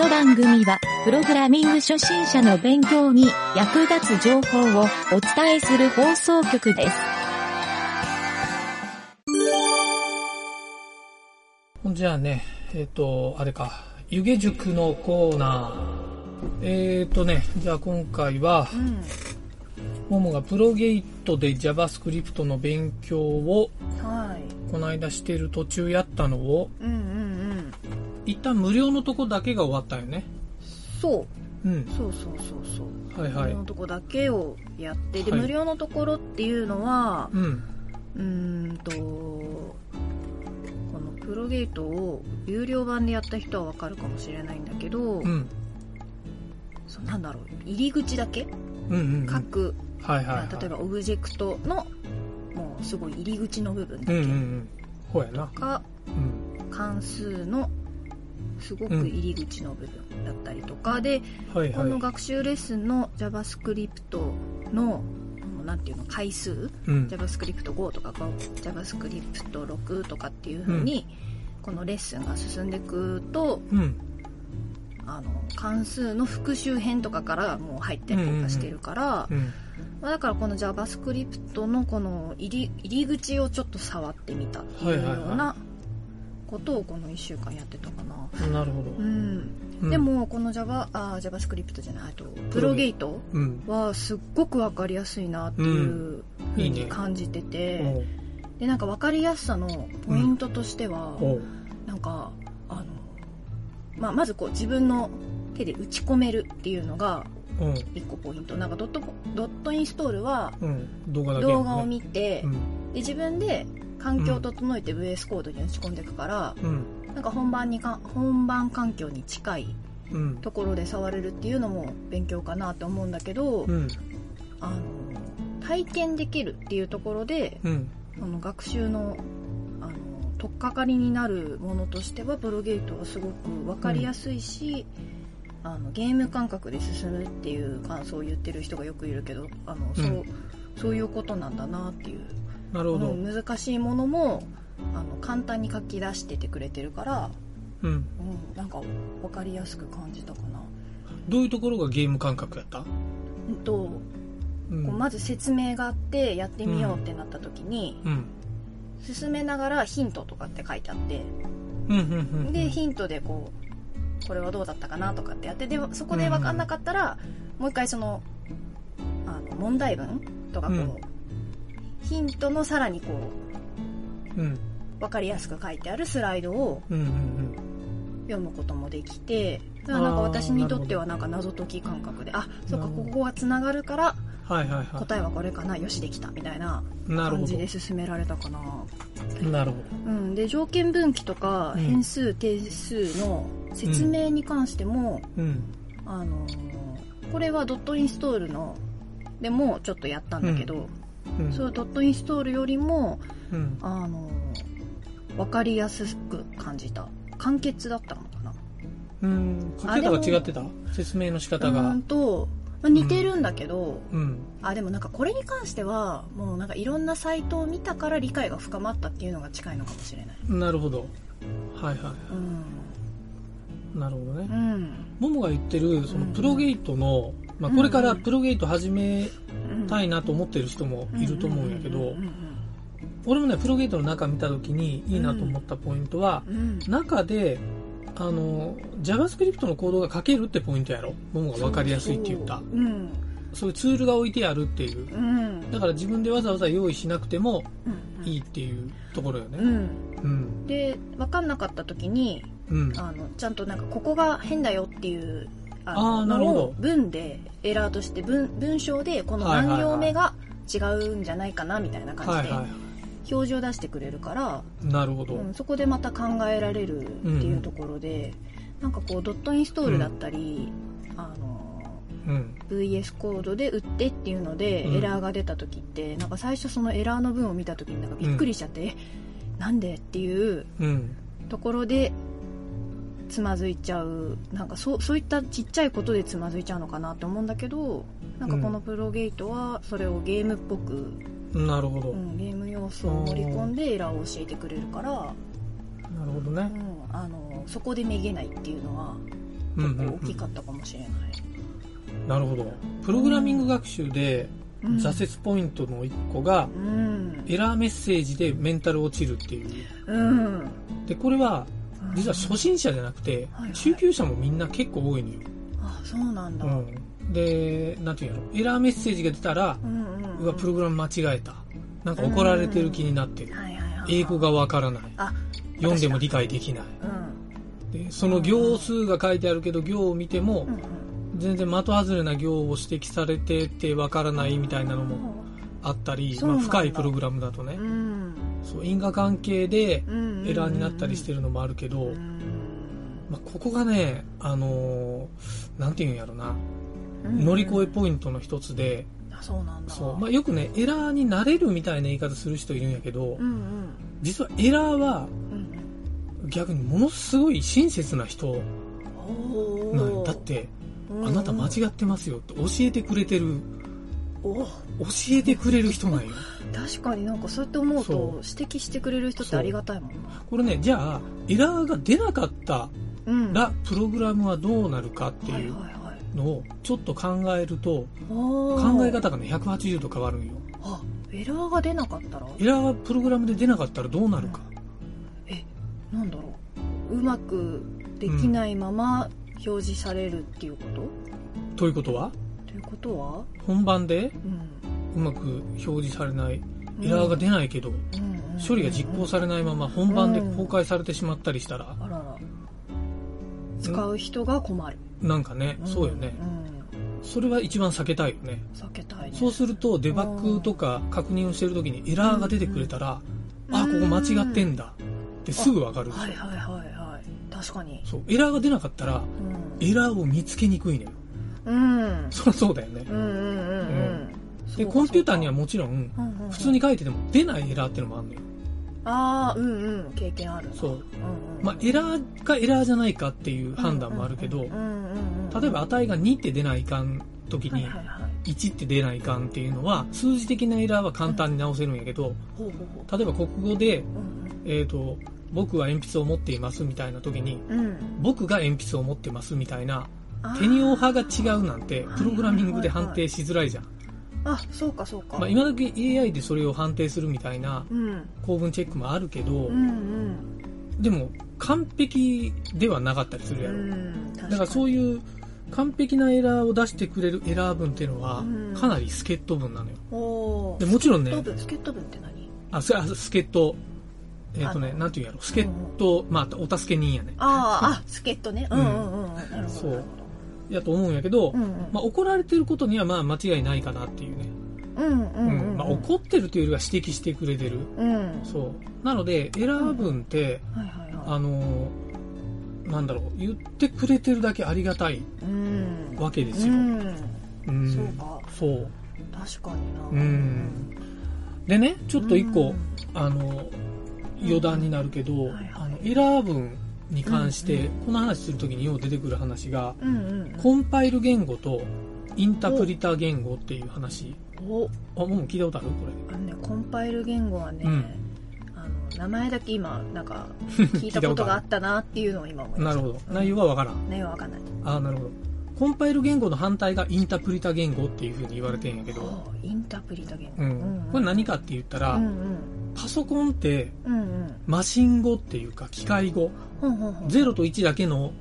の番組は、プログラミング初心者の勉強に役立つ情報をお伝えする放送局です。じゃあね、えっ、と、あれか、湯気塾のコーナー。えっ、とね、じゃあ今回は、ももがプロゲートで JavaScript の勉強をはい。この間してる途中やったのを、うんうんうん。一旦無料のとこだけが終わったよね。そう。うん。そうそうそうそう。はいはい無料。のとこだけをやって、で、はい無料のところっていうのは、うん。うーんと、このプロゲートを有料版でやった人はわかるかもしれないんだけど、うん。そうなんだろう、入り口だけ、うんうんうん。各、はいはい、はい。例えばオブジェクトの、もうすごい入り口の部分だうんけうんうん。ほうやな。か、うん。関数のすごく入り口の部分だったりとかで、はいはい。この学習レッスンの JavaScript の、もうなんていうの、回数、うん。JavaScript5 とか JavaScript6 とかっていう風に、このレッスンが進んでいくと、うん。あの、関数の復習編とかからもう入ったりとかしてるから、うん。まあだからこの JavaScript のこの入り入り口をちょっと触ってみたっていうようなことをこの1週間やってたかな。なるほど。うん。うんで、も、この Java、あ、JavaScript じゃない、あと、プロゲートうん。はすっごくわかりやすいなっていう風いいねに感じてて、おうで、なんかわかりやすさのポイントとしては、おうなんか、あの、まあ、まずこう自分の手で打ち込めるっていうのがうん。一個ポイント。なんかドット、ドットインストールはうん。動画を見て、うん。で、自分で環境を整えて VS コードに打ち込んでいくから、うん。なんか本番にか、本番環境に近いうん。ところで触れるっていうのも勉強かなって思うんだけど、うん。あの体験できるっていうところでうん。あの学習のあの取っかかりになるものとしてはプロゲートはすごく分かりやすいし、あのゲーム感覚で進むっていう感想を言ってる人がよくいるけどあの、そううんそういうことなんだなっていうなるほど。うん難しいものもあの簡単に書き出しててくれてるから、うん。うん、なんか分かりやすく感じたかな。どういうところがゲーム感覚やった？うんとうんこうまず説明があってやってみようってなった時に、うん。進めながらヒントとかって書いてあってうん。でヒントでこうこれはどうだったかなとかってやってでそこで分かんなかったら、もう一回そのあの問題文とかこう、うんヒントのさらにこううん。分かりやすく書いてあるスライドをうん。うん。読むこともできてだからなんか私にとってはなんか謎解き感覚であそうかここがつながるからはいはいは答えはこれかなよしできたみたいな感じで進められたかな。い。なるほうん、で条件分岐とかうん変数定数の説明に関しても、ど。うん。あのーこれはドットインストールのでもちょっとやったんだけど、うん。そういうドットインストールよりも、うん。あのー分かりやすく感じた簡潔だったのかなうん。書き方が違ってた？説明の仕方うがん。と、まあ、似てるんだけど、うん。あでもなんかこれに関してはもうなんかいろんなサイトを見たから理解が深まったっていうのが近いのかもしれないなるほど。はいはうんい。なるほどねう。んももが言ってる、そのうんプロゲートの、まあこれからプロゲート始めうんたいなと思ってる人もいると思うんやけど俺もね、プロゲートの中見た時にいいなと思ったポイントは、中で、あの、JavaScript のコードが書けるってポイントやろ？ももが分かりやすいって言った。うんそういうツールが置いてあるっていう。うんだから自分でわざわざ用意しなくてもうんいいっていうところよね。うんうん。で分かんなかった時にうん。あのちゃんとなんかここが変だよっていうあの文でエラーとして文文章でこの何行目が違うんじゃないかなみたいな感じで表示を出してくれるから、い。なるほど。うん、そこでまた考えられるっていうところで、なんかこうドットインストールだったり、あのうん。VS コードで打ってっていうので、うんエラーが出た時ってなんか最初そのエラーの文を見た時になんかびっくりしちゃって、えなんでっていううん。ところでつまずいちゃうなんかそうそういったちっちゃいことでつまずいちゃうのかなって思うんだけどなんかこのプロゲートはそれをゲームっぽく、なるほど。うん、ゲーム要素を盛り込んでエラーを教えてくれるから、なるほどね。うん、あのそこでめげないっていうのは結構大きかったかもしれない、なるほど。プログラミング学習でうん挫折ポイントの一個が、うんエラーメッセージでメンタル落ちるっていう。うんで、これは、実は初心者じゃなくてはいはい、中級者もみんな結構多いのよ。あそうなんだ、うん。で、なんていうの？エラーメッセージが出たら、うんうんうわ、プログラム間違えた。なんか怒られてる気になってる。英語がわからない。あ読んでも理解できない。うん。で、その行数が書いてあるけど、行を見てもう、ん全然的外れな行を指摘されててわからないみたいなのもあったり、まあ、深いプログラムだとね。う、んそう因果関係でうんエラーになったりしてるのもあるけど、うんまあ、ここがね、あのーなんていうんやろな、うん乗り越えポイントの一つで、あそうなんだ。そう、まあ、よくね、エラーになれるみたいな言い方する人いるんやけどう、ん実はエラーはうん。逆にものすごい親切な人おなんだって、うん。あなた間違ってますよって教えてくれてる、お。教えてくれる人なんよ。確かになんかそうやって思うそと指摘してくれる人ってありがたいもんな。これね、じゃあ、エラーが出なかったうん。ら、プログラムはどうなるかってはいいうのをちょっと考えると、考え方がね、180度変わるんよ。あエラーが出なかったら？エラーがプログラムで出なかったらどうなるか。えなんだろう。うまくできないまま表示されるっていうこと、ということは、ということは？本番で？うんうまく表示されない、エラーが出ないけど、処理が実行されないまま本番で公開されてしまったりしたら、あらら。使う人が困る、なんかね、そうよね。ん。それは一番避けたいよね。避けたいね。そうすると、デバッグとか確認をしてるときにエラーが出てくれたら、あ、ここ間違ってんだ。ってすぐわかるはいはいはいはい。確かに。そう、エラーが出なかったら、エラーを見つけにくいのよ。うん。うんそりゃそうだよね。うんうんうん。うんで、コンピューターにはもちろん、普通に書いてても出ないエラーっていうのもあるのよ。ああうんうん経験あるなそう。うんうん。まあ、エラーかエラーじゃないかっていう判断もあるけど例えば値が2って出ないかん時にはいはいはい。1って出ないかんっていうのは、数字的なエラーは簡単に直せるんやけど、例えば国語で、うえっ、と、僕は鉛筆を持っていますみたいな時に、僕が鉛筆を持ってますみたいな、あー。テニオ派が違うなんて、プログラミングで判定しづらいじゃん。あそうかそうか。まあ、今時 AI でそれを判定するみたいなうん。構文チェックもあるけど、うんうん。でも完璧ではなかったりするやろ。うんだからそうういう完璧なエラーを出してくれるエラー文っていうのはうん。かなり助っ人文なのよ。おでもちろんねスケット文って何？あ、助っ人、えっ、とねなんていうんやろ、助っ人、まあ、お助け人やね。あーあ助っ人ね。うんうんうん。うんなるほそうやと思うんやけど、ほどうん。まあ、怒られてることにはまあ間違いないかなっていうね。うんうんうんうん。まあ、怒ってるというよりは指摘してくれてる。うん。そう。なので、エラー文って、はいはいはい。あのーなんだろう、言ってくれてるだけありがたいうん。わけですよ。うん。うん。そうか。そう。確かにな。うん。でね、ちょっと一個、うん。あの、余談になるけど、はいはい。あのエラー文に関して、この話するときによう出てくる話が、コンパイル言語とインタプリタ言語っていう話。おあ、もう聞いたことある？こあのねコンパイル言語はね、うんあの名前だけ今なんか 聞いたことがあったなっていうのを今思いれ。ましたなるほど。内容はわからん。内容はわかんないあ、なるほど。コンパイル言語の反対がインタプリタ言語っていうふうに言われてんやけど、おインタプリタ言語、うん。これ何かって言ったら、うんうん。パソコンってうんうん。マシン語っていうか機械語、ほんほんほん。0と1だけの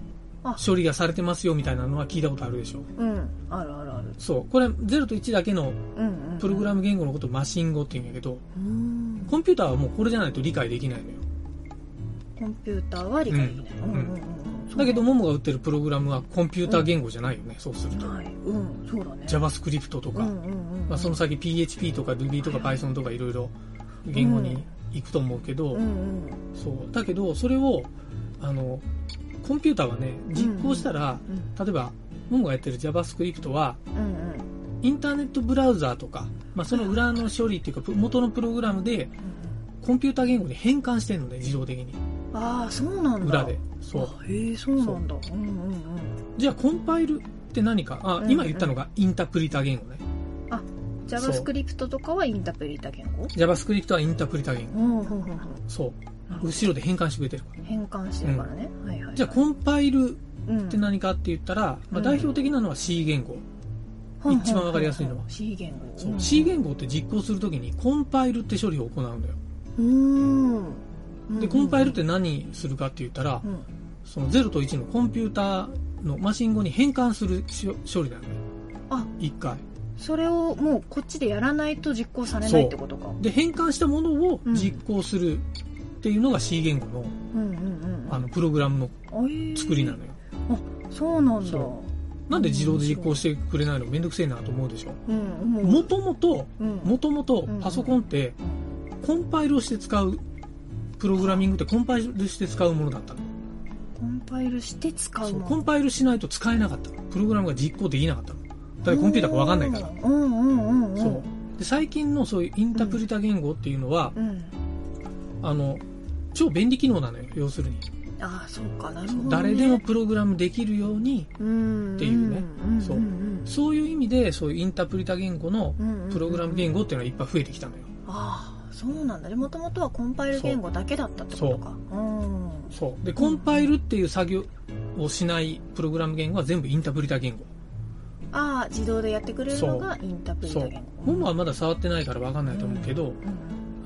あ。処理がされてますよみたいなのは聞いたことあるでしょ。うん。あるあるある。そう。これ0と1だけのプログラム言語のことをマシン語って言うんやけど、うん。コンピューターはもうこれじゃないと理解できないのよ。コンピューターは理解できない、うん。うんうんうんだけど、モモが売ってるプログラムはコンピューター言語じゃないよね、そうすると。はい。うん。そうだね。JavaScript とか、まあ、その先 PHP とか Ruby とか Python とかいろいろ言語に行くと思うけど、そう。だけど、それを、あの、コンピューターはね、実行したら、うん。例えば、モモがやってる JavaScript は、うんうん。インターネットブラウザーとか、まあ、その裏の処理っていうか、プ元のプログラムで、コンピューター言語に変換してるのね、自動的に。ああそうなんだ。裏で。そう。あへえそうなんだ。う。んうんうん。じゃあ、コンパイルって何か？あ、うん。今言ったのがインタプリタ言語ね。JavaScript とかはインタプリタ言語？JavaScript はインタプリタ言語。うんうんうんうん。そう。後ろで変換してくれてるから。変換してるからね、はいはいはい。じゃあ、コンパイルうんって何かって言ったら、まあ、うん代表的なのは C 言語。一番わかりやすいのは。C 言語。そう。うん C 言語って実行するときにコンパイルって処理を行うんだよ。うーんで、コンパイルって何するかって言ったらう、ん。その0と1のコンピューターのマシン語に変換するしょ処理なのよ。あ。一回。それをもうこっちでやらないと実行されないってことか。で、変換したものをうん。実行するっていうのが C 言語のあのプログラムのあえ。ー作りなのよ。そうなんだ。そなんで自動で実行してくれないのめんどくせえなと思うでしょ。うんもともと、うん。もともとパソコンってコンパイルをして使う、プログラミングってコンパイルして使うものだったの。コンパイルして使うそうもコンパイルしないと使えなかったの。プログラムが実行できなかったの。だコンピューターがわかんないから。うんうんうんうんそう。で、最近のそういうインタプリタ言語っていうのは、うんあの、超便利機能なのよ、要するに。ああそうかなるほどね誰でもプログラムできるように、うんっていうねんそうんそういう意味で、そういうインタプリタ言語のプログラム言語っていうのはいっぱい増えてきたのよ。ああそうなんだねもともとはコンパイル言語だけだったってことかうんそう。で、コンパイルっていう作業をしないプログラム言語は全部インタプリタ言語。ああ自動でやってくれるのがインタプリそうタ言語。モモはまだ触ってないからわかんないと思うけど、うん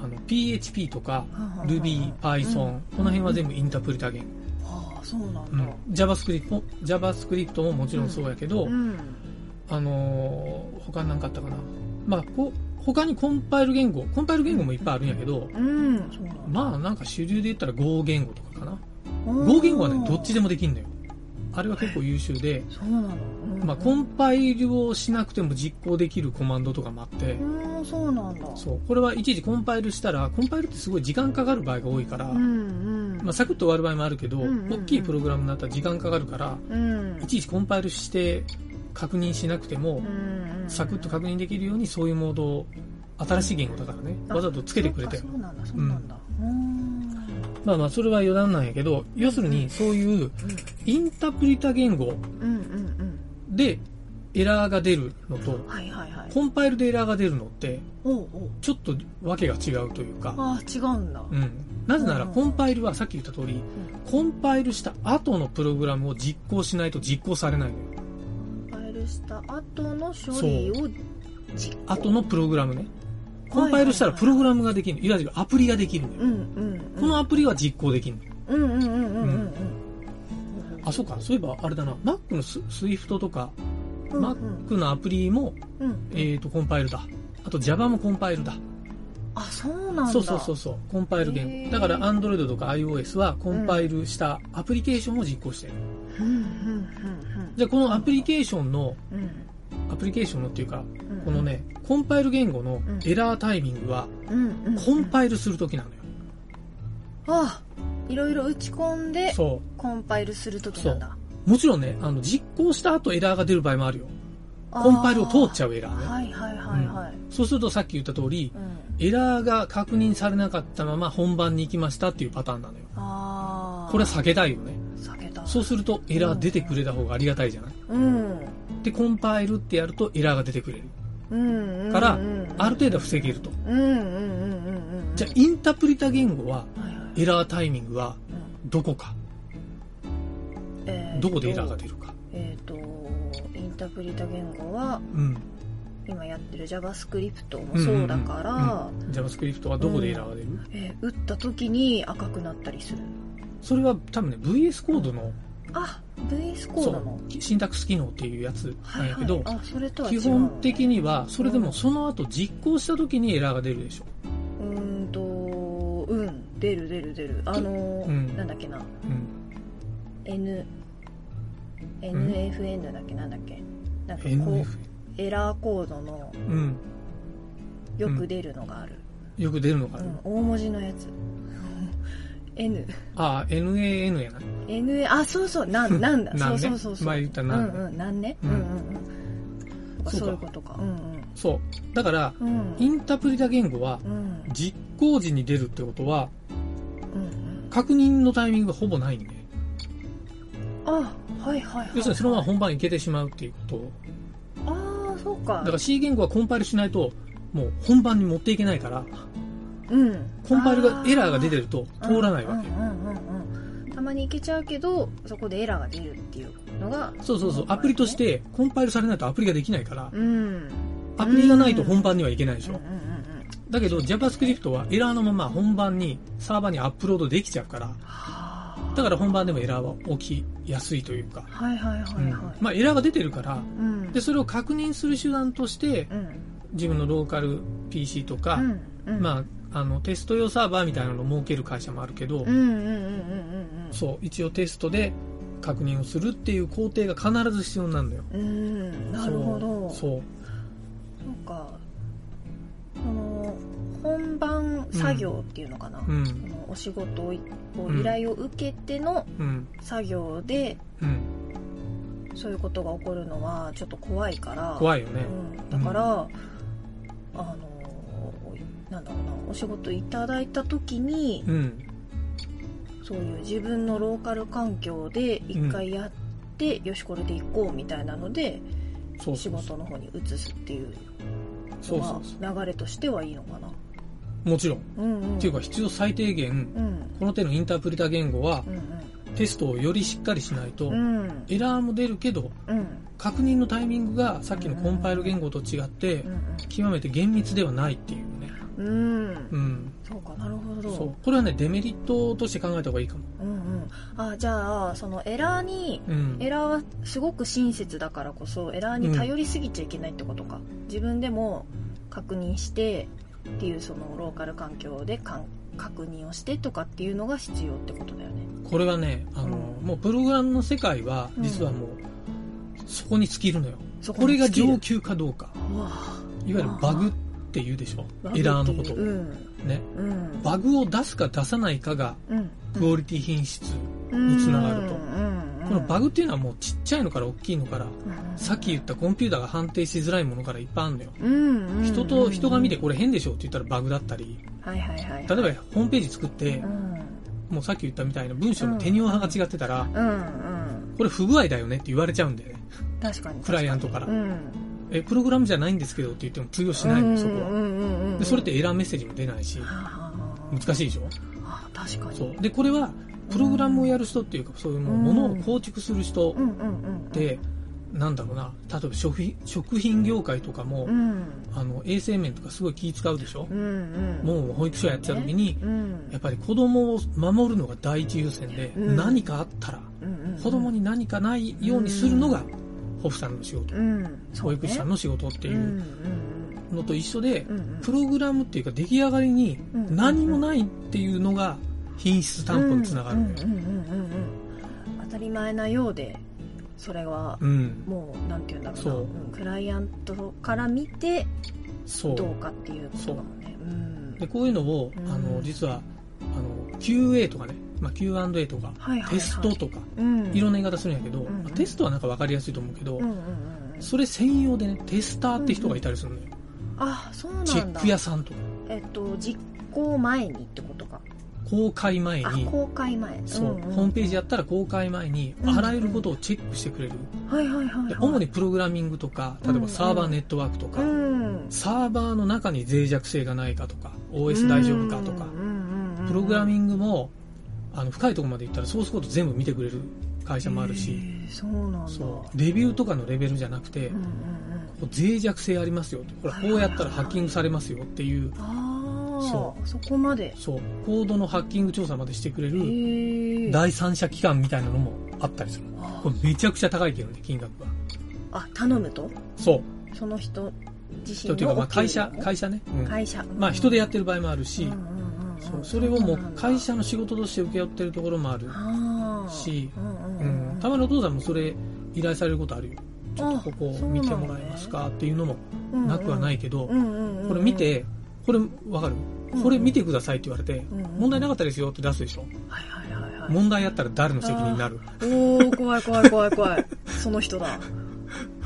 あの、PHP とかうん Ruby、Python、この辺は全部インタプリタ言語。ああそうなんだうん。JavaScript も、JavaScript ももちろんそうやけど、うんあのー他なんかあったかな。まあ、こ他にコンパイル言語、コンパイル言語もいっぱいあるんやけど、うん。そうなんだまあなんか主流で言ったら Go 言語とかかな。うん。Go 言語はね、どっちでもできんのよ。あれは結構優秀で、そうなの。うんまあコンパイルをしなくても実行できるコマンドとかもあって、うんそうなんだ。そう。これはいちいちコンパイルしたら、コンパイルってすごい時間かかる場合が多いから、うんうん。まあサクッと終わる場合もあるけど、うんうんうん。大きいプログラムになったら時間かかるから、うん。いちいちコンパイルして確認しなくても、うんサクッと確認できるようにそういうモードを新しい言語だからね、わざとつけてくれたよ。そう。なんだそうなんだ。うん。まあまあ、それは余談なんやけど、要するにそういうインタプリタ言語でエラーが出るのとコンパイルでエラーが出るのって、ちょっとわけが違うというか、ああ違うんだ。うん。なぜならうんコンパイルはさっき言った通り、コンパイルした後のプログラムを実行しないと実行されないのよ。した後の処理を実行後のプログラムね。コンパイルしたらプログラムができるの。いわゆるアプリができるのよ。うんうんうんこのアプリは実行できるの。うんうんうんうんうんうんあ、そうか。そういえばあれだな。Mac のス Swift とか、うん Mac のアプリも、うんえっ、と、コンパイルだ。あと Java もコンパイルだ。あそうなんだそうそうそうそう。コンパイル言語。だから Android とか iOS はコンパイルしたアプリケーションを実行してる。うんうんうんじゃあこのアプリケーションの、うんうんアプリケーションのっていうか、うんこのね、コンパイル言語のエラータイミングは、うんうんコンパイルするときなのよ。あいろいろ打ち込んでそコンパイルするときなんだう。もちろんね、あの、実行した後エラーが出る場合もあるよ。コンパイルを通っちゃうエラーね。はいはいはいはい、そうするとさっき言った通り、うんエラーが確認されなかったまま本番に行きましたっていうパターンなのよ。ああこれは避けたいよね。そうするとエラー出てくれた方がありがたいじゃない？うん。で、コンパイルってやるとエラーが出てくれる。うんうんうんからうんある程度は防げると。うんうんうんうんうんじゃあ、インタプリタ言語は、エラータイミングはうん。どこか？えーとどこでエラーが出るか？えっ、とインタプリタ言語はうん。今やってる JavaScript もそうだから、うんうんうん JavaScript はどこでエラーが出る、えー打った時に赤くなったりするそれは多分ね、VS コードの、あ VS コーそドの。う、シンタックス機能っていうやつなんやけど、あそれとは違基本的には、それでもその後実行した時にエラーが出るでしょ。うーんとうん。出る出る出る。あのーうん。なんだっけな。うん。N NFN だっけなんだっけ。なんかこう NF。エラーコードのうん。よく出るのがある、よく出るのかな。うん。大文字のやつ N ああ、NAN やな。N あそうそうなん なんだ。そうそうそうそう。前言ったなうんうんなんね。ううんんうん。うそうか。そういうことか。うんそう。だから、うん。うんインタプリタ言語は、うん。実行時に出るってことは、うんうん。確認のタイミングがほぼないんで。あはいはいはい要するにそのまま本番に行けてしまうっていうこと。ああそうか。だから C 言語はコンパイルしないと、もう本番に持っていけないから、うん。コンパイルが、エラーが出てると通らないわけ。うんうんうんうんたまにいけちゃうけどそこでエラーが出るっていうのが。そうそうそう、アプリとしてコンパイルされないとアプリができないから、うん。アプリがないと本番にはいけないでしょ。うんうんうんだけど JavaScript はエラーのまま本番にサーバーにアップロードできちゃうから、はだから本番でもエラーは起きやすいというか、あはいはいはいはい、うん。まあエラーが出てるから、うん。で、それを確認する手段として、うん。自分のローカル PC とか、うん。うん。まあ、あの、テスト用サーバーみたいなのを設ける会社もあるけど、う一応テストで確認をするっていう工程が必ず必要になるんだよ。うんうんなるほどそう。なんかその本番作業っていうのかな、うん。そのお仕事を依頼を受けてのうん。作業でうん。そういうことが起こるのはちょっと怖いから怖いよね。うん、だから、あのなんだろうなお仕事いただいた時にうん。そういう自分のローカル環境で一回やって、よしこれで行こうみたいなので仕。事の方に移すっていうそうのそうそは流れとしてはいいのかなう。もちろん。うんうんっていうか必要最低限、うんこの手のインタープリタ言語はうんテストをよりしっかりしないと、うんうんエラーも出るけど、うん確認のタイミングがさっきのコンパイル言語と違って、極めて厳密ではないっていうね。うんうんうん。そうかなるほどそう。これはね、デメリットとして考えた方がいいかも。うんうんあじゃあそのエラーにうん。エラーはすごく親切だからこそエラーに頼りすぎちゃいけないってことか、自分でも確認してっていうそのローカル環境でかん確認をしてとかっていうのが必要ってことだよねこれはね、あの、うんもうプログラムの世界は、実はもう、そこに尽きるのよ。そこれが上上級かどうか。いわゆるバグって言うでしょ。エラーのこと。を。うん。ね。うん。バグを出すか出さないかが、うん。クオリティ品質。につながると。うん。このバグっていうのはもうちっちゃいのから大きいのから、うん。さっき言ったコンピューターが判定しづらいものからいっぱいあるんだよ。うん。うん。人と、人が見てこれ変でしょって言ったらバグだったり、はいはいはい例えばホームページ作ってう、ん。もうさっき言ったみたいな文章の手に派が違ってたら、これ不具合だよねって言われちゃうんだよね。確かに。クライアントから。う。んえ、プログラムじゃないんですけどって言っても通用しないの、そこは。で、それってエラーメッセージも出ないし、難しいでしょ？あ確かに。そう。で、これは、プログラムをやる人っていうか、そういうものを構築する人で、なんだろうな、例えば食品食品業界とかも、うん。あの、衛生面とかすごい気使うでしょ？うんうん。もう保育所やってた時に、うん。やっぱり子供を守るのが第一優先で、うん。何かあったら、うんうん。子供に何かないようにするのが、ホフさんの仕事、うん。保育士さんの仕事っていうのと一緒で、うんうん。プログラムっていうか出来上がりにうん何もないっていうのが品質担保につながる当たり前なようでそれはうん。もうなんていうんだろうな。クライアントから見て。どうかっていうことだもんね。う。ん。で、こういうのを、うん。あの、実は、あの、QA とかね、まあ、Q&A とか、はいはいはい。テストとか、うん。いろんな言い方するんやけど、うんまあテストはなんかわかりやすいと思うけど、うんうんうんうん。それ専用でね、テスターって人がいたりするのよ。あそうなんだ。チェック屋さんとか、えっと実行前にってことか。公開前あに、公開前。そう、んん。ホームページやったら公開前に、うんあらゆることをチェックしてくれる。はいはいはい、はい、で主にプログラミングとか、例えばサーバーネットワークとか、うん。サーバーの中に脆弱性がないかとか、OS 大丈夫かとか、プログラミングも、あの、深いところまで行ったらソースコード全部見てくれる会社もあるし、そうなんだ。そう、レビューとかのレベルじゃなくて、うんうんうんこう脆弱性ありますよと。ほら、こうやったらハッキングされますよっていう、ああそそこまで。そう、コードのハッキング調査までしてくれへるえ第三者機関みたいなのもあったりする。これめちゃくちゃ高いけどね、金額が。あ頼むと？そう。その人自身の人っていうか、まあ、会社会社ね。うん。会社。まあ、人でやってる場合もあるし、うんうんうんうんそうそれをもう会社のの仕事として請け負ってるところもあるし、うん、たまにお父さんもそれ依頼されることあるよ。ちょっとここ見てもらえますかっていうのもなくはないけど、これ見て、これわかる？これ見てくださいって言われて、問題なかったですよって出すでしょ？はいはいはいはい。問題あったら誰の責任になる？おお怖い怖い怖い怖い。その人だ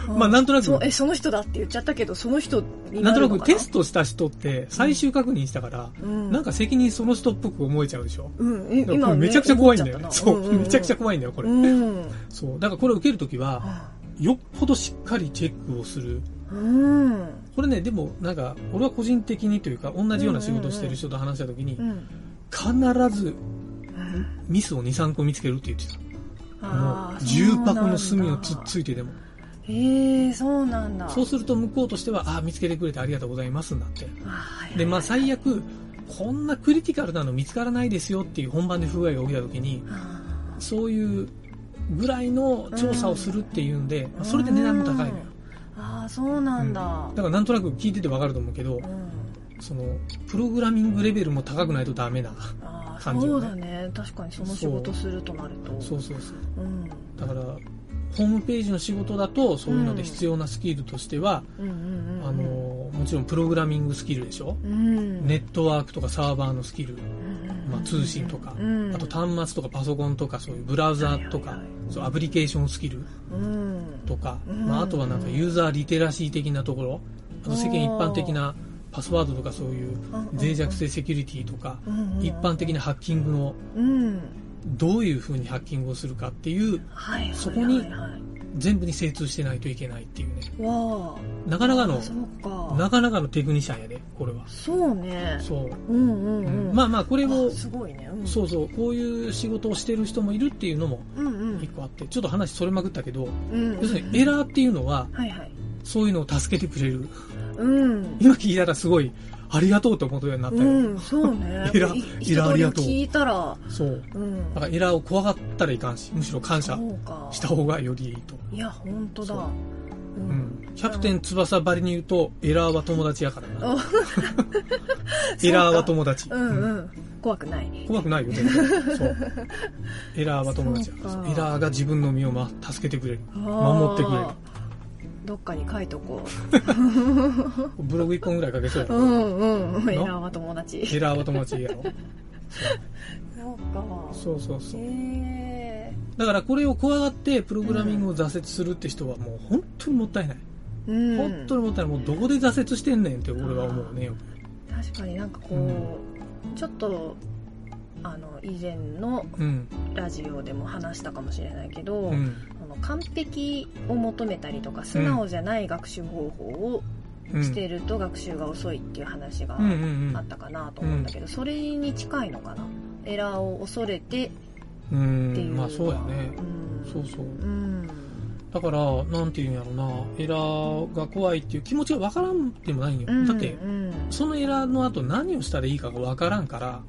まあなんとなく。そえその人だって言っちゃったけどその人になとな？なんるのかくテストした人って最終確認したから、うん。なんか責任その人っぽく思えちゃうでしょ？うん。今ねめちゃくちゃ怖いんだよ。そう、うんうんめちゃくちゃ怖いんだよ、これ。うん。そう。だからこれを受けるときは、よっぽどしっかりチェックをする。うん。これね、でも、なんか、俺は個人的にというか、同じような仕事をしてる人と話したときにう、ん必ず、ミスを2、3個見つけるって言ってた。あー重箱の隅をつっついてでも。へえそうなんだ。そうすると向こうとしては、ああ、見つけてくれてありがとうございますんだって。あーで、まあ最悪、こんなクリティカルなの見つからないですよっていう本番で不具合が起きた時に、あそういうぐらいの調査をするっていうんで、まあーそれで値段も高いのよ。あーそうなんだ、うん。だからなんとなく聞いててわかると思うけどう、ん。その、プログラミングレベルも高くないとダメな。あー感じよね。そうだね。確かにその仕事するとなると。そうそうそう。うん。だから、ホームページの仕事だと、そういうので必要なスキルとしては、あの、もちろんプログラミングスキルでしょ、うん。ネットワークとかサーバーのスキル、まあ、通信とか、うん。あと端末とかパソコンとかそういうブラウザとか、そうアプリケーションスキルうん。とか、うん。まあ、あとはなんかユーザーリテラシー的なところ、あと世間一般的なパスワードとかそういう脆弱性セキュリティとか、うん。一般的なハッキングのうんどういう風にハッキングをするかっていうはい。はいはいはい。そこに全部に精通してないといけないっていうね。なかなかのか。なかなかのテクニシャンやでこれは。そうね。そう、うんうんうん、うん。まあまあこれをあすごいね、うん、そうそう。こういう仕事をしてる人もいるっていうのも一個あって。ちょっと話それまくったけどうん。要するにエラーっていうのははいはい。そういうのを助けてくれる。うん。今聞いたらすごいありがとうと思うようになったよ、うんそうね。エ ラいエラありがとう。聞いたら。そう。うん。だからエラーを怖がったらいかんしむしろ感謝。した方がよりいいと、いや本当だ。そう。ん、キャプテン翼ばりに言うとエラーは友達やからな。あエラーは友達、うんうん。怖くない。怖くないよ全然そう。エラーは友達やエラーが自分の身を、ま、助けてくれる。守守ってくれるどっかに書いとこ ブログ1本ぐらい書けそうやううろ、んうん。エラーは友達。エラーは友達やろ。そうか。そうそうそう。へだからこれを怖がってプログラミングを挫折するって人はもう本当にもったいない、えうん。本当にもったいない。もうどこで挫折してんねんって俺は思うねよ確かになんかこう、ちょっとあの以前のラジオでも話したかもしれないけど、うん完璧を求めたりとか素直じゃない学習方法をうん。してると学習が遅いっていう話があったかなと思うんだけど、それに近いのかな？エラーを恐れてうんうっていう。まあそうやね。うん。そうそう。うん。だからなんていうんやろな。エラーが怖いっていう気持ちがわからんでもないんよ、うん。だってうんそのエラーの後何をしたらいいかがわからんから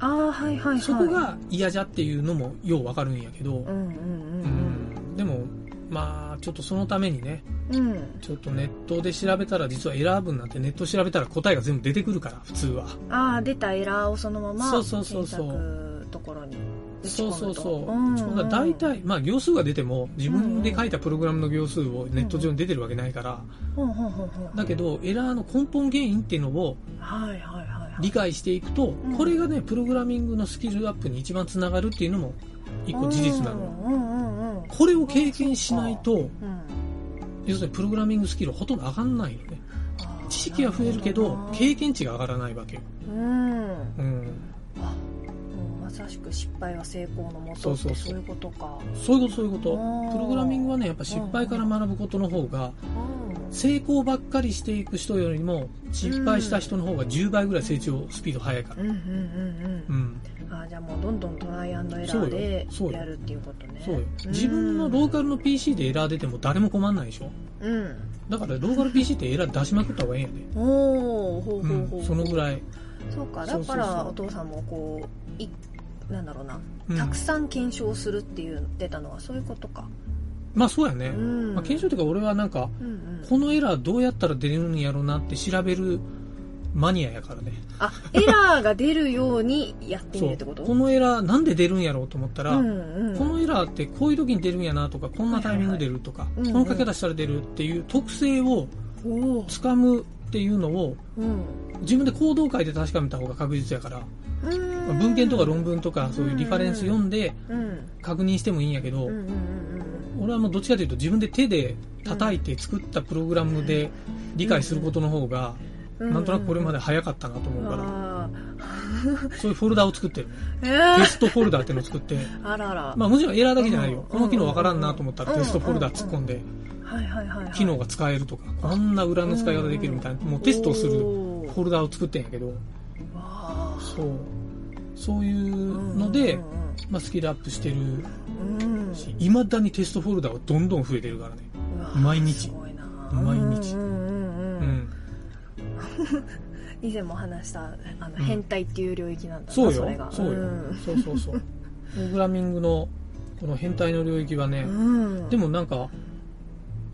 ああはいはいはい。そこが嫌じゃっていうのもようわかるんやけど、うんうんうん。うんまあちょっとそのためにねうん。うんちょっとネットで調べたら実はエラー文なんてネット調べたら答えが全部出てくるから普通は。ああ出たエラーをそのままそうそうそうそう。ところにそうそうそう、んん。そんな大体、まあ、行数が出ても自分で書いたプログラムの行数をネット上に出てるわけないから、ほんほんほんほんだけどエラーの根本原因っていうのを理解していくと、うん。これがねプログラミングのスキルアップに一番つながるっていうのも一個事実なの、うんうんうんうんこれを経験しないとうん。要するにプログラミングスキルほとんど上がんないよね。知識は増えるけど経験値が上がらないわけよ、うん。うん、まさしく失敗は成功のもとってそうそういうことか。そういうことそういうこと。プログラミングはねやっぱ失敗から学ぶことの方が成功ばっかりしていく人よりも失敗した人の方が10倍ぐらい成長スピード速いから。うんうんうんうん。うん。あじゃあもうどんどんトライアンドエラーでやるっていうことね。そうよ。ん。自分のローカルの PC でエラー出ても誰も困んないでしょ？うん。だからローカル PC ってエラー出しまくった方がええんやで、おおほううほうほう。ほう、ん、そのぐらい、そうか。だからお父さんもこういなんだろうな、うん。たくさん検証するっていう出たのはそういうことかまあそうやね、うん。まあ、検証というか俺はなんかうんうん。このエラーどうやったら出るんやろうなって調べるマニアやからね。あエラーが出るようにやってみるってこと？このエラーなんで出るんやろうと思ったら、うんうん、このエラーってこういう時に出るんやなとかこんなタイミングで出るとか、はいはいはいこの書き方したら出るっていう特性をつかむっていうのをうん。自分で行動書いて確かめた方が確実やから、文献とか論文とかそういうリファレンス読んでうん。確認してもいいんやけど、うんうんうん俺はもうどっちかというと自分で手で叩いて作ったプログラムで理解することの方が、うん。なんとなくこれまで早かったなと思うから、あそういうフォルダを作ってる。ー。えテストフォルダっていうのを作って、ー、あらら、まあもちろんエラーだけじゃないよ。うん。この機能わからんなと思ったらうん。テストフォルダ突っ込んで、機能が使えるとか、こんな裏の使い方できるみたいな、もうテストをするフォルダを作ってんやけど、そう。そういうので、まあ、スキルアップしてる。し、未だにテストフォルダーはどんどん増えてるからね。毎日。毎日。うん。以前も話したあのうん変態っていう領域なんだな、そうよ。それが。そうよ。そうそうそう。プログラミングの、この変態の領域はね、うん、でもなんか、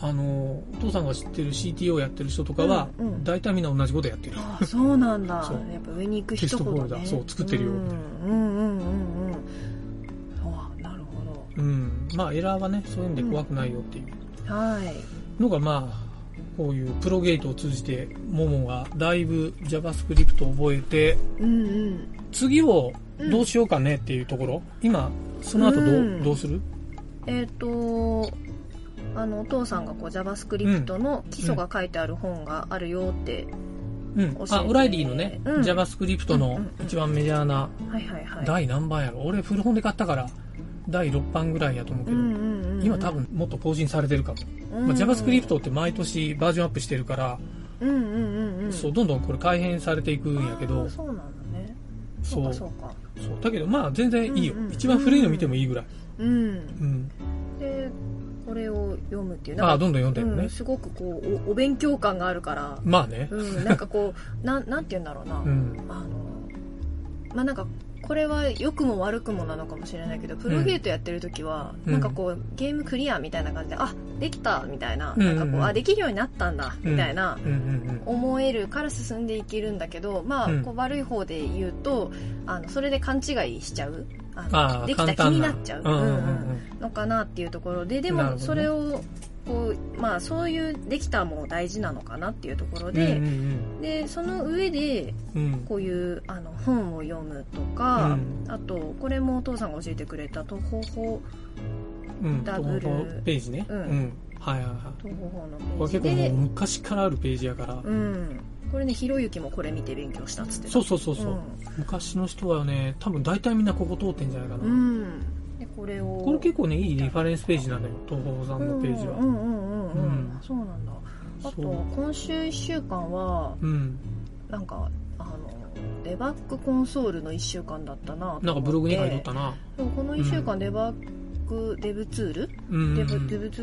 あの、お父さんが知ってる CTO やってる人とかは、うんうん。大体みんな同じことやってる。あそうなんだ。やっぱ上に行く人ほど、そう作ってるよ。うんうんうんうんうん。あなるほうん。まあエラーはね、そういうんで怖くないよっていう。どはい。のが、まあ、こういうプロゲートを通じて、ももがだいぶ JavaScript を覚えて、うんうん。次をどうしようかねっていうところ、今、その後どう,、うん。どうする？えっ、とあのお父さんがこう JavaScript の基礎が書いてある本があるよって、うん。あ、オライリーのね、うん。JavaScript の一番メジャーな、第何番やろ。俺古本で買ったから、第6版ぐらいやと思うけど、今多分もっと更新されてるかも。うん。まあ、JavaScript って毎年バージョンアップしてるから、うんうんうんうん。そう、どんどんこれ改変されていくんやけどそうなんだね。そそうそうか。そう。だけどまあ全然いいよ。うんうん。一番古いの見てもいいぐらい。うん。うん。でこれを読むっていうああ、どんどん読んでるねうん、。すごくこうおお勉強感があるからまあね。うん、なんかこう、なん、なんて言うんだろうな。うん。あの、まあ、なんか、これは良くも悪くもなのかもしれないけど、プロゲートやってる時は、うん。なんかこう、ゲームクリアみたいな感じで、あ、できたみたいな、うんうんうん。なんかこう、あ、できるようになったんだ、みたいな、思えるから進んでいけるんだけど、まこう悪い方で言うと、あの、それで勘違いしちゃう。あのできた気になっちゃう。のかなっていうところででもそれをこうまあそういうできたも大事なのかなっていうところうん。で、うんうんでその上でうん。うん。こういうあの本を読むとか、あとこれもお父さんが教えてくれた東方法うん。ダブルページね。ううんん。はいはいはい。東方法のページで結構昔からあるページやから。うんこれねひろゆきもこれ見て勉強したっつってたそうそうそうそう。う昔の人はね、多分大体みんなここ通ってんじゃないかな。ん、うんでこれを。これ結構ね、いいリファレンスページなのよ、東宝さんのページは。うんうんうんうん、うん。うん。そうなんだ。あと今週1週間はうん。なんかあのデバッグコンソールの1週間だったななんかブログに書いておったな。そうこの1週間デバッグ、デブツール、うん。デブデブツ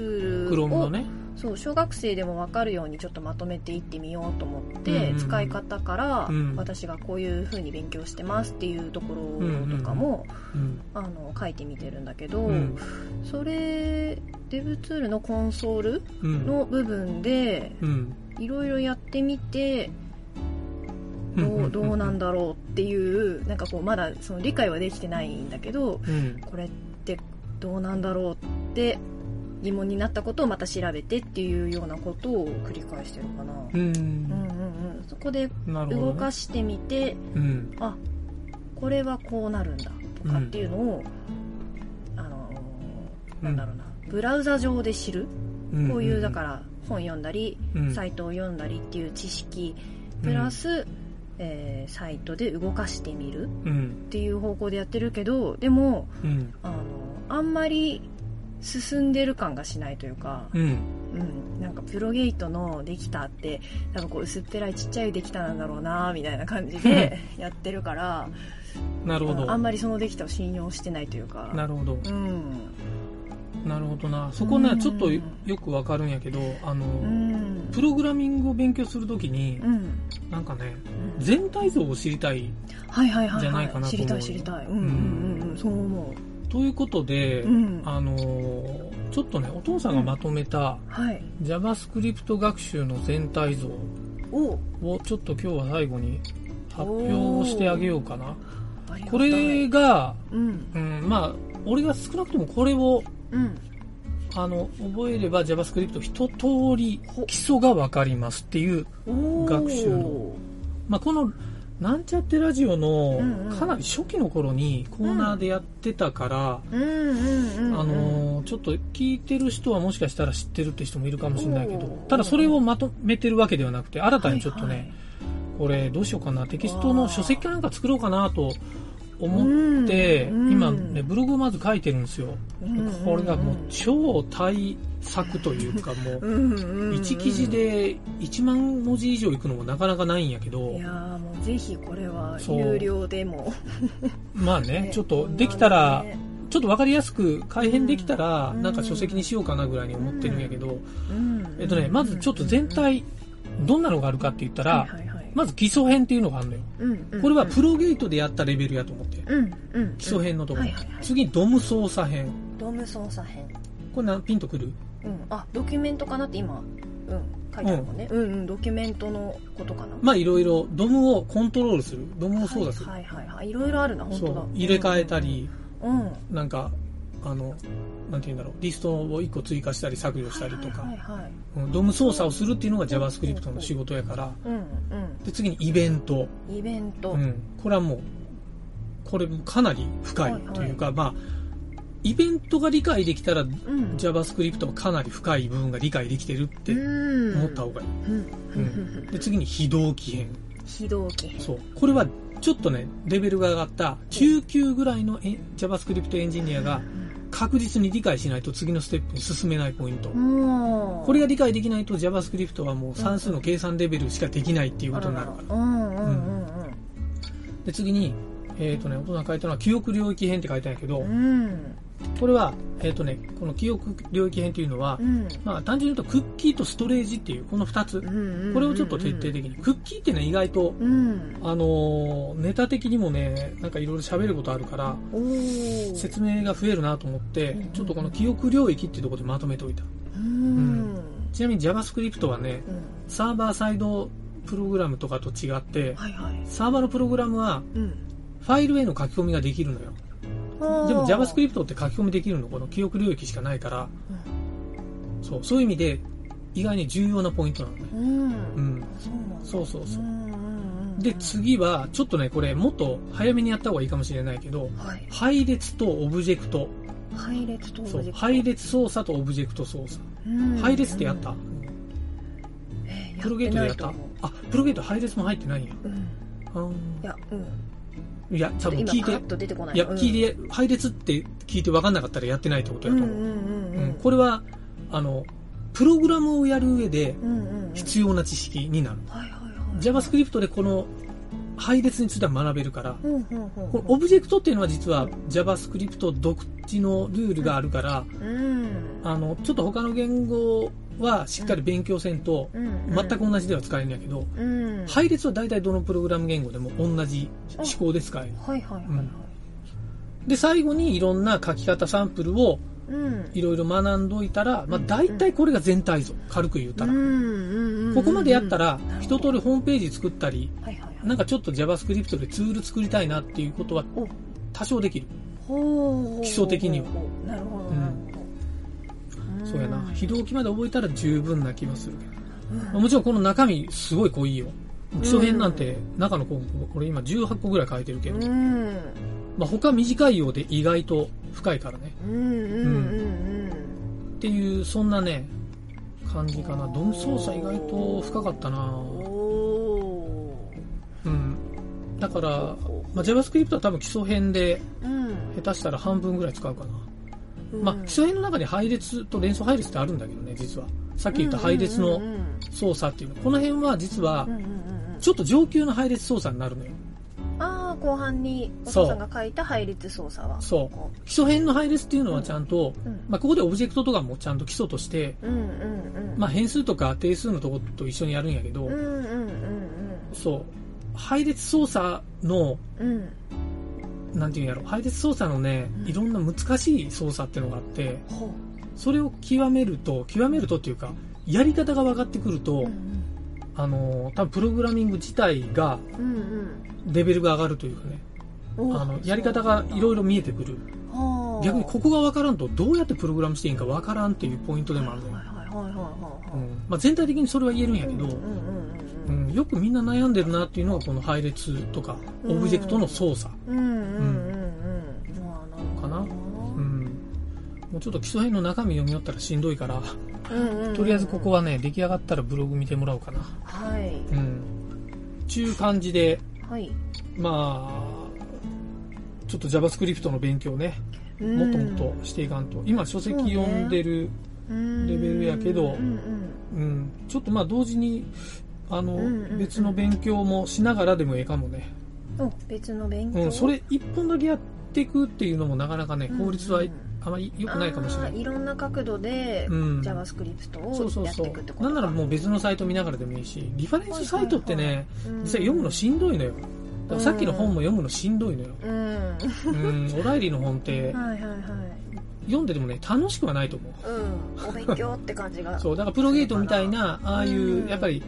ールをね。そう小学生でも分かるようにちょっとまとめていってみようと思って、うん使い方から、うん私がこういう風に勉強してますっていうところとかも、うん。あの書いてみてるんだけど、うん。それデブツールのコンソールうん。の部分でうん。いろいろやってみてどうどうなんだろうっていうなんかこうまだその理解はできてないんだけどうん。これってどうなんだろうって疑問になったことをまた調べてっていうようなことを繰り返してるかな、ううん、うんん。うんそこで動。かしてみて、うん。あこれはこうなるんだとかっていうのを、あのーなんだろうな、ブラウザ上で知る？うんこういうだから本読んだり、うんサイトを読んだりっていう知識プラス、えーサイトで動かしてみるうん。っていう方向でやってるけどでもうん。あのあんまり進んでる感がしないというか、うん。うん、なんかプロゲートのできたって多分こう薄っぺらいちっちゃいできたなんだろうなみたいな感じでやってるからなるほど。あんまりそのできたを信用してないというか。なるほど。うん。なるほどな。そこねう、んちょっとよくわかるんやけど、あの、うん。プログラミングを勉強するときにう、ん。なんかね、うん。全体像を知りたいはいはいはい、じゃないはい、かなと思う。知りたい知りたい。うんうんうんうん。そう思ということで、ううん。あのーちょっとね、お父さんがまとめたはい。JavaScript 学習の全体像お。をちょっと今日は最後に発表してあげようかな。これが、うんうん、まあ、俺が少なくともこれを、うん。あの、覚えれば JavaScript 一通り基礎がわかりますっていう、学習の。まあ、この、なんちゃってラジオのかなり初期の頃にコーナーでやってたから、あのーちょっと聞いてる人はもしかしたら知ってるって人もいるかもしれないけどただそれをまとめてるわけではなくて、新たにちょっとね、はいはい。これどうしようかな、テキストの書籍かなんか作ろうかなと思って、うん今ね、ブログをまず書いてるんですよ。うんこれがもう超大作というかもう、うんうん。うん1記事で1万文字以上いくのもなかなかないんやけど。い、やーもうぜひこれは有料でも。まあね ね、ちょっとできたら、ねちょっとわかりやすく改変できたら、うん。なんか書籍にしようかなぐらいに思ってるんやけど、うん。えっとね、まずちょっと全体、どんなのがあるかって言ったら、はいはいはいまず基礎編っていうのがあるのよ。うんうんこれはプロゲートでやったレベルやと思って。うんうん基礎編のところ。はいはいはい。次、ドム操作編。ドーム操作編。これなピンとくる？うん。あドキュメントかなって今うん。書いてあるもんね。うんうん。ドキュメントのことかな。まあいろいろ、ドムをコントロールする。ドムを操作する。はいはいはいはい。いろいろあるな本当だ。入れ替えたり、うん。うん。なんか、あの、なんて言うんだろう、リストを1個追加したり削除したりとか、はいはいはいうんドム操作をするっていうのが JavaScript の仕事やから、うんで、次にイベント。うんイベント。うん。これはもう、これかなり深いというか、まあ、イベントが理解できたら、うん。JavaScript はかなり深い部分が理解できてるってうん。思った方がいい。うん。うん。で、次に非同期編。非同期編。そう。これは、ちょっとね、レベルが上がった中級ぐらいのえ JavaScript エンジニアが確実に理解しないと次のステップに進めないポイント。これが理解できないと JavaScript はもう算数の計算レベルしかできないっていうことになるから。で、次に、えっ、とね、大人が書いたのは記憶領域編って書いてあるんやけど、うんうんこれは、えっ、とね、この記憶領域編っていうのは、うん。まあ単純に言うとクッキーとストレージっていうこの2つ。うんこれをちょっと徹底的に。クッキーってね、意外と、うん。あのーネタ的にもね、なんかいろいろ喋ることあるから、説明が増えるなと思ってうん、ちょっとこの記憶領域っていうところでまとめておいた。うん。ちなみに JavaScript はね、うん。サーバーサイドプログラムとかと違って、はいはい。サーバーのプログラムはうん。ファイルへの書き込みができるのよ。でも JavaScript って書き込みできるのこの記憶領域しかないから、そう、そういう意味で意外に重要なポイントなのね。うん。うん。うん。そうそうそう。そう。んうんうん。で、次は、ちょっとね、これもっと早めにやった方がいいかもしれないけど、はい。配列とオブジェクト。配列とオブジそうェク、ト。配列操作とオブジェクト操作。うん。配列ってやった、えープロゲートでやった？あ、プロゲート配列も入ってないんや。思ううん。あいやうん。ーいや、多分聞いてい。いや、うん。聞いて、配列って聞いて分かんなかったらやってないってことやと思う。これは、あの、プログラムをやる上で必要な知識になる。JavaScript でこの配列については学べるから、このオブジェクトっていうのは実は JavaScript 独自のルールがあるから、うん。あの、ちょっと他の言語はしっかり勉強せんと、うん。全く同じでは使えるんやけど、うん。配列は大体どのプログラム言語でも同じ思考で使える。はいはいはいはい。で、最後にいろんな書き方サンプルをうん。いろいろ学んどいたら、まあ大体これが全体像。軽く言うたら。ここまでやったら一通りホームページ作ったり、なんかちょっと JavaScript でツール作りたいなっていうことはお。多少できる。基礎的には。なるほどうんそうやな。非同期まで覚えたら十分な気はするけど。うんもちろんこの中身すごい濃いよ。基礎編なんて中の項目、これ今18個ぐらい書いてるけど、うんまあ他短いようで意外と深いからね。うんっていう、そんなね、感じかな。ドム操作意外と深かったなうん。だから、まあ、JavaScript は多分基礎編で下手したら半分ぐらい使うかな。うん。まあ、基礎編の中に配列と連想配列ってあるんだけどね、実は。さっき言った配列のうんうんうん。操作っていうの。この辺は実はうん、うんうん。うんちょっと上級の配列操作になるのよ。ああ後半にお父さんが書いた配列操作は。そう。こ基礎編の配列っていうのはちゃんと、うん。まあ、ここでオブジェクトとかもちゃんと基礎として、うんうんうん。まあ、変数とか定数のとこと一緒にやるんやけど、うんうんうんそう。配列操作の、うんうんなんていうんやろ、配列操作のねう、ん。いろんな難しい操作っていうのがあって、ほそれを極めると、極めるとっていうか、やり方が分かってくると、あの、多分プログラミング自体がうんレベルが上がるというかね、うんあの、やり方がいろいろ見えてくる。はあ。逆にここが分からんと、どうやってプログラムしていいんか分からんっていうポイントでもあるのよ。まあ、全体的にそれは言えるんやけど、うんよくみんな悩んでるなっていうのがこの配列とか、オブジェクトの操作。かな。うん。もうちょっと基礎編の中身読み寄ったらしんどいから、とりあえずここはね、出来上がったらブログ見てもらおうかな。はい。うん。ちゅう感じで、はい。まあ、ちょっと JavaScript の勉強ね、うん。もっともっとしていかんと。今書籍読んでる、レベルやけどうん。うん、ちょっとまあ同時に、あの、うんうんうん。別の勉強もしながらでもええかもね。うん、お別の勉強、うん、それ一本だけやっていくっていうのもなかなかね、効率はうんあまり良くないかもしれない。あーいろんな角度でうん。JavaScript そうそうそをやっていくってう。ことなんならもう別のサイト見ながらでもいいし、リファレンスサイトってね、うん。実際読むのしんどいのよ。さっきの本も読むのしんどいのよ。うん。うん、オライリーの本って はいはいはい。読んでてもね、楽しくはないと思う。うん。お勉強って感じが そう、だからプロゲートみたいな、ああいうう、ん。やっぱり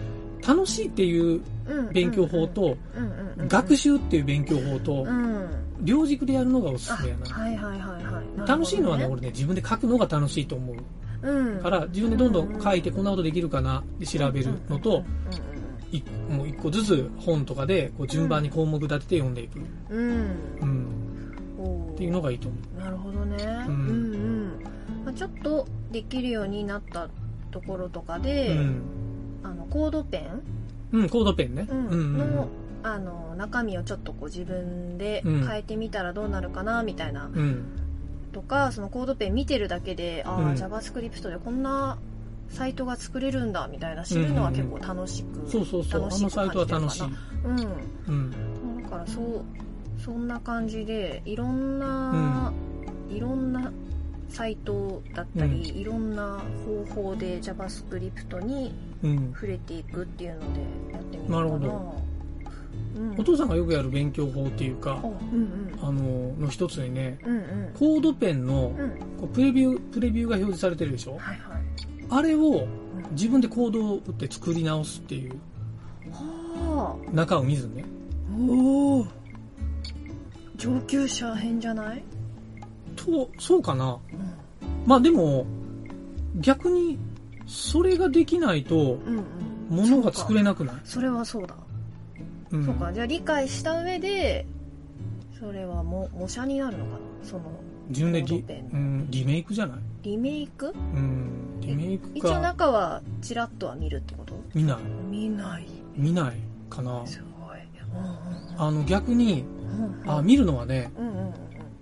楽しいっていううん。勉強法と、うんうんうん学習っていう勉強法とう、ん。両軸でやるのがおすあすめやな。はいはいはいはい。楽しいのはね、俺ね、自分で書くのが楽しいと思う。うん。から、自分でどんどん書いてこんなことできるかな？って調べるのと、いもう一個ずつ本とかでこう順番に項目立てて読んでいく。うん。うん。っていうのがいいと思なるほどね、ううんん、うん。まあ、ちょっとできるようになったところとかう。で、うん。あのコードペン、うん、コードペンね。ううんん。うんのあの中身をちょっとこう自分でうん変えてみたらどうなるかなみたいな、うん。とかそのコードペン見てるだけでああ、うん JavaScript でこんなサイトが作れるんだみたいな知るのは結構楽しく、そうそうそう。あ楽しくのサイトは楽しい感。うんうん。だからそうそんな感じでいろんな、いろんなサイトだったり、いろんな方法で JavaScript にうん。触れていくっていうのでやってみようかな。なるほど。うん、お父さんがよくやる勉強法っていうかお、うんあの、の一つにね、うんうん。うんコードペンのうん。こうプレビュー、プレビューが表示されてるでしょ？はいはい。あれを自分でコードを打って作り直すっていうは中を見ずね。あおお上級者編じゃない、と、そうかな。うんまあでも、逆に、それができないと、うんうん、ものが作れなくない？それはそうだ、うん。そうか。じゃあ理解した上でそれはも模写になるのかな？その自分でリ,、うん、リメイクじゃない？リメイク？うん、リメイク一応か。中はチラッとは見るってこと？見ない。見ない。見ないかな。すごい。うんあの、逆に、うんうんあ、見るのはね、うんうん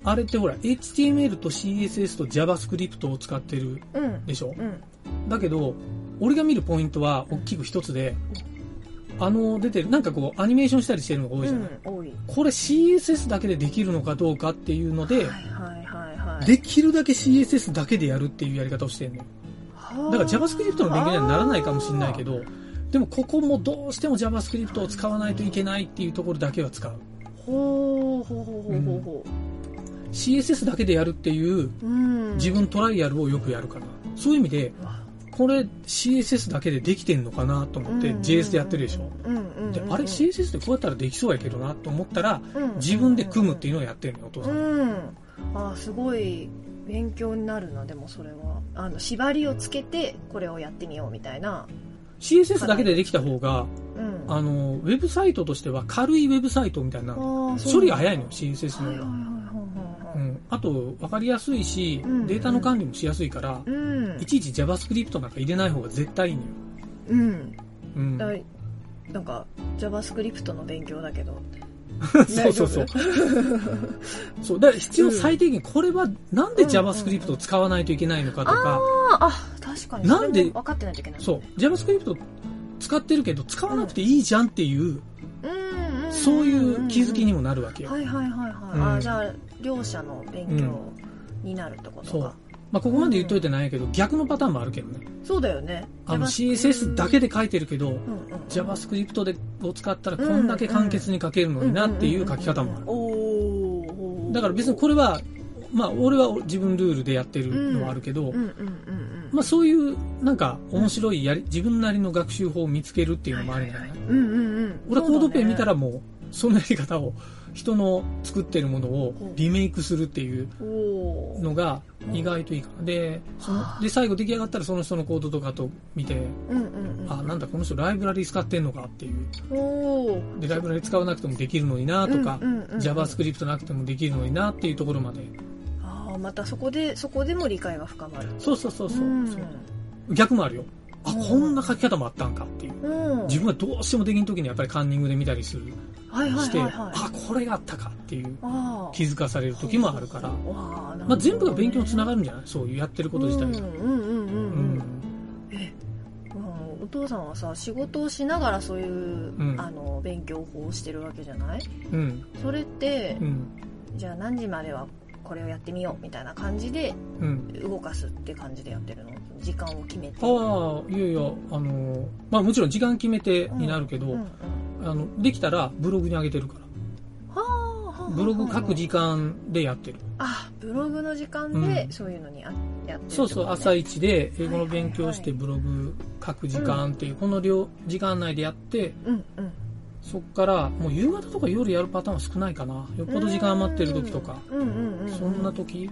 あれってほら、HTML と CSS と JavaScript を使ってるうん。うんでしょ？うん。だけど、俺が見るポイントは大きく一つで、あの、出てる、なんかこう、アニメーションしたりしてるのが多いじゃない、うんこれ CSS だけでできるのかどうかっていうので、はいはいはいはい。できるだけ CSS だけでやるっていうやり方をしてるのよ。だから JavaScript の勉強にはならないかもしれないけど、でもここもどうしても JavaScript を使わないといけないっていうところだけは使う。ほうほうほうほうほうほ CSS だけでやるっていう自分トライアルをよくやるかな。そういう意味で、これ CSS だけでできてんのかなと思ってうん。JS でやってるでしょ。で、あれ CSS でこうやったらできそうやけどなと思ったら、うん自分で組むっていうのをやってるのよ、お父さん。うん。あーすごい勉強になるなでもそれは。あの縛りをつけてこれをやってみようみたいな。CSS だけでできた方が、うん。あの、ウェブサイトとしては軽いウェブサイトみたいな、処理が早いのよ、CSS の方が。はうん、あと、わかりやすいし、うん。データの管理もしやすいから、うん。いちいち JavaScript なんか入れない方が絶対いいのよ。うん。うん。だなんか JavaScript の勉強だけど。そうそうそう。そう。だから必要最低限、これはなんでうん JavaScript を使わないといけないのかとか、あーあ確かに。なんで分かってないといけない。そう。JavaScript 使ってるけど、使わなくていいじゃんっていう、うん。うん。そういう気づきにもなるわけよ。はいはいはいはい、うん。あじゃあ両者の勉強になるってことか、そう。まあ、ここまで言っといてないけど、逆のパターンもあるけどね。そうだよね。あの CSS だけで書いてるけど、JavaScript でを使ったらこんだけ簡潔に書けるのになっていう書き方もある。だから別にこれは、まあ俺は自分ルールでやってるのはあるけど、まあそういうなんか面白いやり、自分なりの学習法を見つけるっていうのもありなんじゃない？うんうんうん。俺はコードペン見たらそもう、そのやり方を、人の作ってるものをリメイクするっていうのが意外といいかな。で、その、で、最後出来上がったらその人のコードとかと見て、うんうんうんあ、なんだこの人ライブラリ使ってんのかっていう。で、ライブラリ使わなくてもできるのになとか、うんうんうんうん JavaScript なくてもできるのになっていうところまで。ああまたそこでそこでも理解が深まるそうそうそうそう。んそう逆もあるよ。あ、うんこんな書き方もあったんかっていう。うん自分はどうしてもできん時にやっぱりカンニングで見たりする。して、あ、これがあったかっていう気づかされる時もあるから、まあ、全部が勉強につながるんじゃない？そういうやってること自体が。お父さんはさ仕事をしながらそういう、うん。あの勉強法をしてるわけじゃない？うん。それって、うん。じゃあ何時まではこれをやってみようみたいな感じでうん。動かすって感じでやってるの？時間を決めて。ああ、いやいや、あの、まあもちろん時間決めてになるけど、うんうんあの、できたらブログに上げてるから。ブログ書く時間でやってる。あブログの時間うんでそういうのにあやってるってそうそう、朝一で英語の勉強してはいブログ書く時間っていう、この量、時間内でやって、うんうんそっから、もう夕方とか夜やるパターンは少ないかな。よっぽど時間余ってる時とか。うんうんうんうんそんな時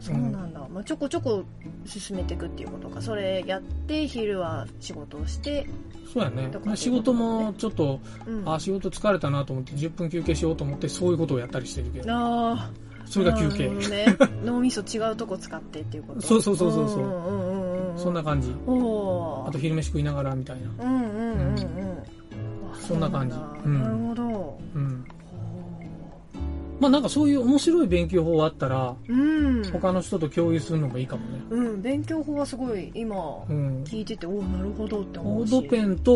そうなんだ、まあ、ちょこちょこ進めていくっていうことか。それやって昼は仕事をして、そうやね。とか。仕事もちょっと、うん、あ、仕事疲れたなと思って10分休憩しようと思ってそういうことをやったりしてるけど。あそれが休憩。ね。脳みそ違うとこ使ってっていうこと。そうそうそうそうそう。んんうんうんそんな感じ。あと昼飯食いながらみたいな。うんうんうんうん。あそんな感じ。そうなんだ。なるほど。うん。まあなんかそういう面白い勉強法あったら、うん他の人と共有するのもいいかもね。うん勉強法はすごい今うん。聞いてておおなるほどって思コーうしドペンと、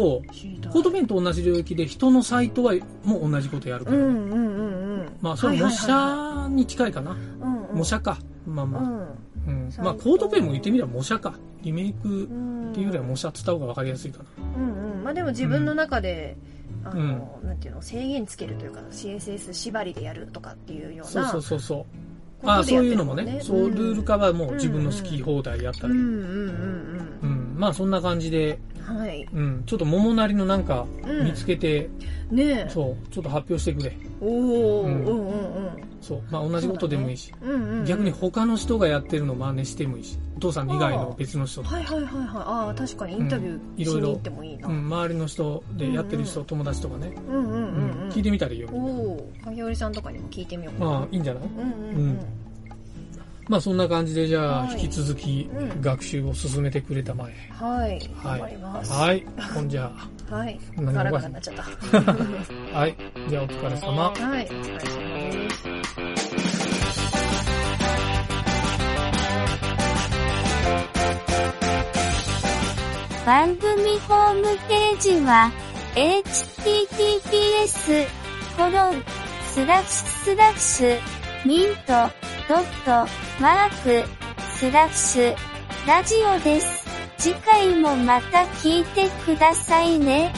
コードペンと同じ領域で人のサイトはもう同じことやるから、ねうんうんうんうんまあそれ模写に近いかな。うんうん模写か。まあまあ。うんうん。まあコードペンも言ってみれば模写か。リメイクうんっていうよりは模写って言った方が分かりやすいかな。うんうんまあでも自分の中で、んあの、なんていうの制限つけるというか CSS 縛りでやるとかっていうようそうなそうそうそう。ことあそういうのもね。そう、んルール化はもう自分の好き放題やったり。うんうんうんうん。まあそんな感じで、うんはい。うん。ちょっと桃なりのなんかうん。見つけて、ねえ。そう、ちょっと発表してくれ。おお、う、うんんうんうん。そう。まあ同じことでもいいし。うんうんうん。逆に他の人がやってるの真似してもいいし。お父さん以外の別の人と。はいはいはいはい。ああ確かにインタビュうん。ーしに行ってもいいな、うん、周りの人でやってる人、友達とかね。うんうんうんうん。うん。聞いてみたらいいよ。おお影織さんとかにも聞いてみようかな。まあいいんじゃない？うんうん。うんまあそんな感じでじゃあはい引き続きうん学習を進めてくれたまえ。はいはい頑張りますはい。ほんじゃはい何がガラガラになっちゃったあ。はい。じゃあお疲れ様。はいお疲れ様です番組ホームページは、https, コロン、スラッシュスラッシュ、ミント、ドットマークスラッシュラジオです。次回もまた聞いてくださいね。